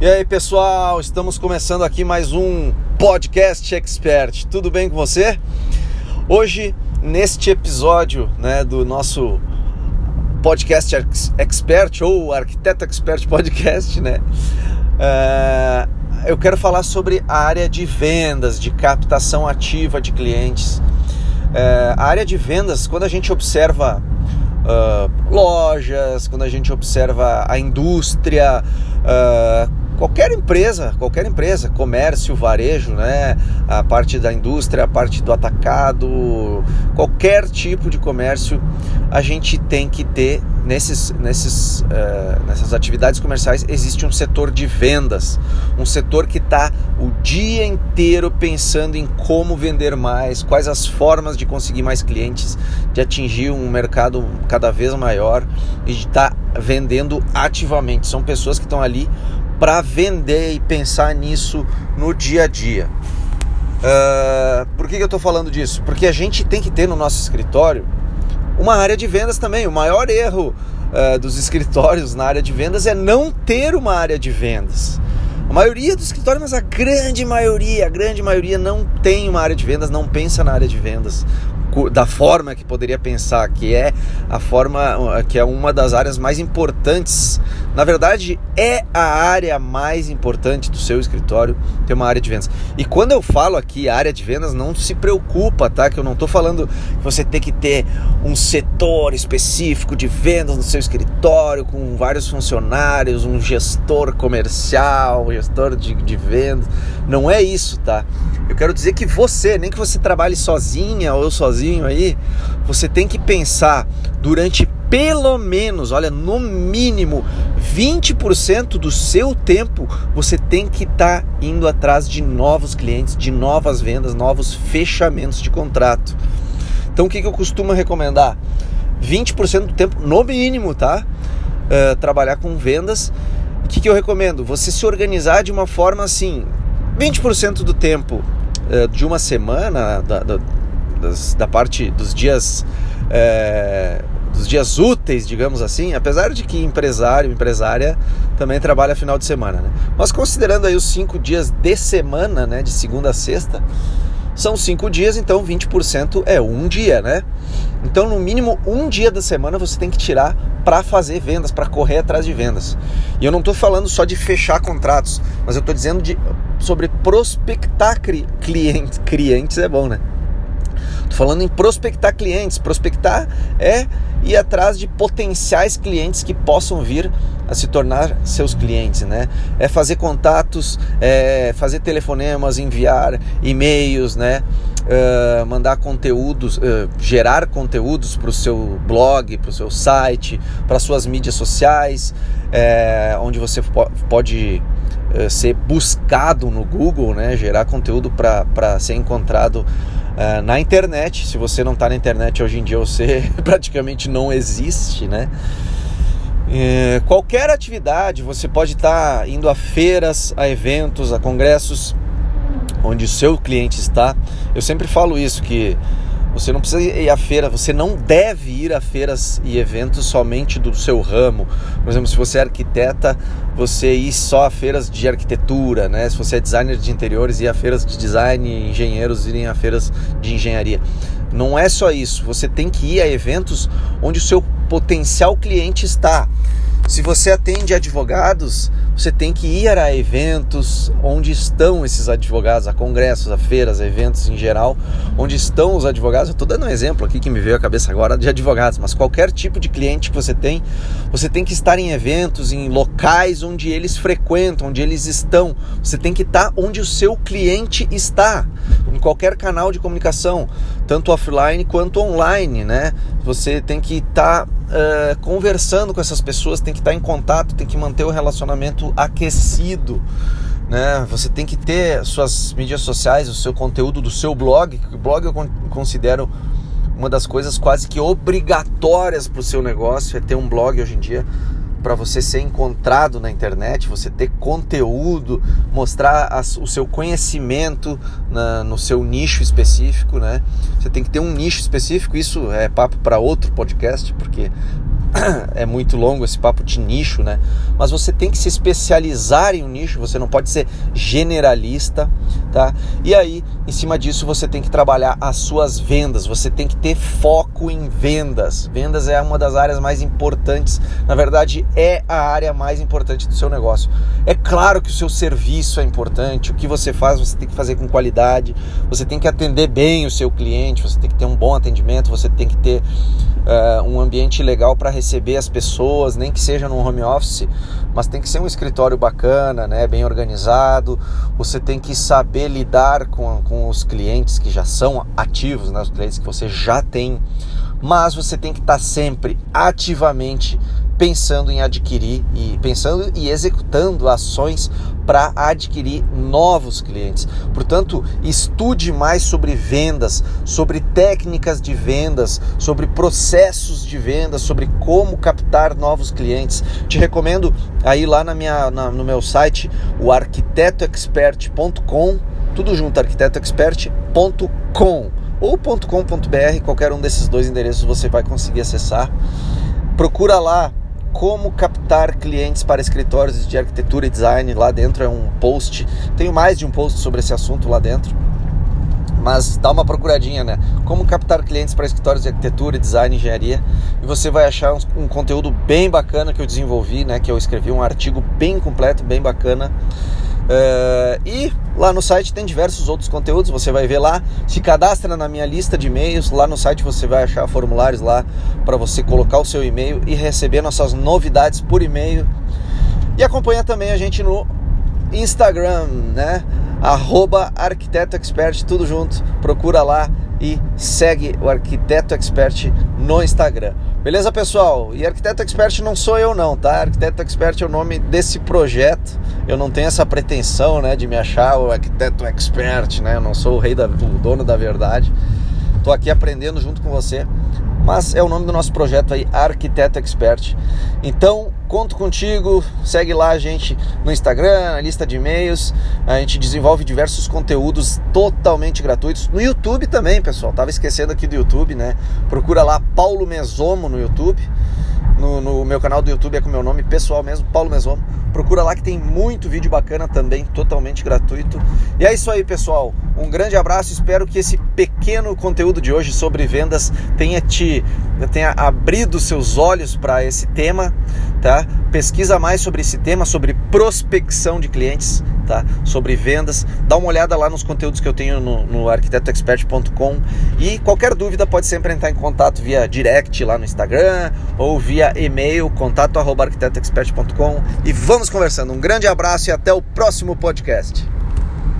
E aí, pessoal, estamos começando aqui mais um podcast expert. Tudo bem com você? Hoje, neste episódio, né, do nosso podcast expert ou arquiteto expert podcast, né, uh, eu quero falar sobre a área de vendas, de captação ativa de clientes. Uh, a área de vendas, quando a gente observa Uh, lojas, quando a gente observa a indústria, uh, qualquer empresa, qualquer empresa, comércio, varejo, né, a parte da indústria, a parte do atacado, qualquer tipo de comércio, a gente tem que ter nesses, nesses, uh, nessas atividades comerciais existe um setor de vendas, um setor que está o dia inteiro pensando em como vender mais, quais as formas de conseguir mais clientes, de atingir um mercado cada vez maior e de estar tá vendendo ativamente. São pessoas que estão ali para vender e pensar nisso no dia a dia. Uh, por que, que eu estou falando disso? Porque a gente tem que ter no nosso escritório uma área de vendas também. O maior erro uh, dos escritórios na área de vendas é não ter uma área de vendas. A maioria dos escritórios, mas a grande maioria, a grande maioria não tem uma área de vendas, não pensa na área de vendas da forma que poderia pensar, que é a forma que é uma das áreas mais importantes. Na verdade, é a área mais importante do seu escritório ter uma área de vendas. E quando eu falo aqui área de vendas, não se preocupa, tá? Que eu não estou falando que você tem que ter um setor específico de vendas no seu escritório com vários funcionários, um gestor comercial, gestor de, de vendas. Não é isso, tá? Eu quero dizer que você, nem que você trabalhe sozinha ou sozinho aí, você tem que pensar durante pelo menos, olha, no mínimo 20% do seu tempo você tem que estar tá indo atrás de novos clientes, de novas vendas, novos fechamentos de contrato. Então o que, que eu costumo recomendar? 20% do tempo, no mínimo, tá? Uh, trabalhar com vendas. O que, que eu recomendo? Você se organizar de uma forma assim: 20% do tempo uh, de uma semana, da, da, das, da parte dos dias. Uh, dos dias úteis, digamos assim, apesar de que empresário, empresária também trabalha final de semana, né? Mas considerando aí os cinco dias de semana, né, de segunda a sexta, são cinco dias, então 20% é um dia, né? Então, no mínimo um dia da semana você tem que tirar para fazer vendas, para correr atrás de vendas. E eu não estou falando só de fechar contratos, mas eu estou dizendo de, sobre prospectar clientes. Clientes é bom, né? Tô falando em prospectar clientes. Prospectar é ir atrás de potenciais clientes que possam vir a se tornar seus clientes, né? É fazer contatos, é fazer telefonemas, enviar e-mails, né? Uh, mandar conteúdos, uh, gerar conteúdos para o seu blog, para o seu site, para suas mídias sociais, é, onde você pode uh, ser buscado no Google, né? Gerar conteúdo para ser encontrado Uh, na internet, se você não está na internet hoje em dia, você praticamente não existe, né? Uh, qualquer atividade, você pode estar tá indo a feiras, a eventos, a congressos, onde o seu cliente está. Eu sempre falo isso, que você não precisa ir à feira, você não deve ir a feiras e eventos somente do seu ramo. Por exemplo, se você é arquiteta, você ir só a feiras de arquitetura, né? Se você é designer de interiores, ir a feiras de design, engenheiros irem a feiras de engenharia. Não é só isso, você tem que ir a eventos onde o seu potencial cliente está. Se você atende advogados, você tem que ir a eventos onde estão esses advogados, a congressos, a feiras, a eventos em geral, onde estão os advogados. Eu estou dando um exemplo aqui que me veio à cabeça agora de advogados, mas qualquer tipo de cliente que você tem, você tem que estar em eventos, em locais onde eles frequentam, onde eles estão. Você tem que estar onde o seu cliente está, em qualquer canal de comunicação, tanto offline quanto online, né? Você tem que estar uh, conversando com essas pessoas, tem que estar em contato, tem que manter o relacionamento aquecido. Né? Você tem que ter suas mídias sociais, o seu conteúdo do seu blog. O blog eu considero uma das coisas quase que obrigatórias para o seu negócio é ter um blog hoje em dia para você ser encontrado na internet, você ter conteúdo, mostrar as, o seu conhecimento na, no seu nicho específico, né? Você tem que ter um nicho específico, isso é papo para outro podcast, porque é muito longo esse papo de nicho, né? Mas você tem que se especializar em um nicho, você não pode ser generalista, tá? E aí, em cima disso, você tem que trabalhar as suas vendas, você tem que ter foco em vendas. Vendas é uma das áreas mais importantes, na verdade, é a área mais importante do seu negócio. É claro que o seu serviço é importante, o que você faz, você tem que fazer com qualidade, você tem que atender bem o seu cliente, você tem que ter um bom atendimento, você tem que ter uh, um ambiente legal para receber as pessoas, nem que seja no home office, mas tem que ser um escritório bacana, né, bem organizado. Você tem que saber lidar com, com os clientes que já são ativos, né, os clientes que você já tem, mas você tem que estar tá sempre ativamente pensando em adquirir e pensando e executando ações para adquirir novos clientes. Portanto, estude mais sobre vendas, sobre técnicas de vendas, sobre processos de vendas, sobre como captar novos clientes. Te recomendo aí lá na minha, na, no meu site, o arquitetoexpert.com, tudo junto, arquitetoexpert.com ou .com.br, qualquer um desses dois endereços você vai conseguir acessar. Procura lá como captar clientes para escritórios de arquitetura e design. Lá dentro é um post, tenho mais de um post sobre esse assunto lá dentro. Mas dá uma procuradinha, né? Como captar clientes para escritórios de arquitetura, design e engenharia. E você vai achar um, um conteúdo bem bacana que eu desenvolvi, né? Que eu escrevi um artigo bem completo, bem bacana Uh, e lá no site tem diversos outros conteúdos, você vai ver lá. Se cadastra na minha lista de e-mails. Lá no site você vai achar formulários lá para você colocar o seu e-mail e receber nossas novidades por e-mail. E acompanha também a gente no Instagram, né? Arroba Arquiteto Expert, tudo junto. Procura lá e segue o Arquiteto Expert no Instagram. Beleza, pessoal? E Arquiteto Expert não sou eu não, tá? Arquiteto Expert é o nome desse projeto. Eu não tenho essa pretensão, né, de me achar o Arquiteto Expert, né? Eu não sou o rei da, o dono da verdade. Tô aqui aprendendo junto com você mas é o nome do nosso projeto aí, Arquiteto Expert. Então, conto contigo, segue lá a gente no Instagram, na lista de e-mails. A gente desenvolve diversos conteúdos totalmente gratuitos. No YouTube também, pessoal. Tava esquecendo aqui do YouTube, né? Procura lá Paulo Mesomo no YouTube. No, no meu canal do YouTube é com meu nome pessoal mesmo, Paulo Mesomo. Procura lá que tem muito vídeo bacana também, totalmente gratuito. E é isso aí, pessoal. Um grande abraço. Espero que esse pequeno conteúdo de hoje sobre vendas tenha te tenha abrido seus olhos para esse tema, tá? Pesquisa mais sobre esse tema, sobre prospecção de clientes, tá? Sobre vendas. Dá uma olhada lá nos conteúdos que eu tenho no, no arquitetoexpert.com e qualquer dúvida pode sempre entrar em contato via direct lá no Instagram ou via e-mail contato@arquitetoexpert.com e vamos conversando. Um grande abraço e até o próximo podcast.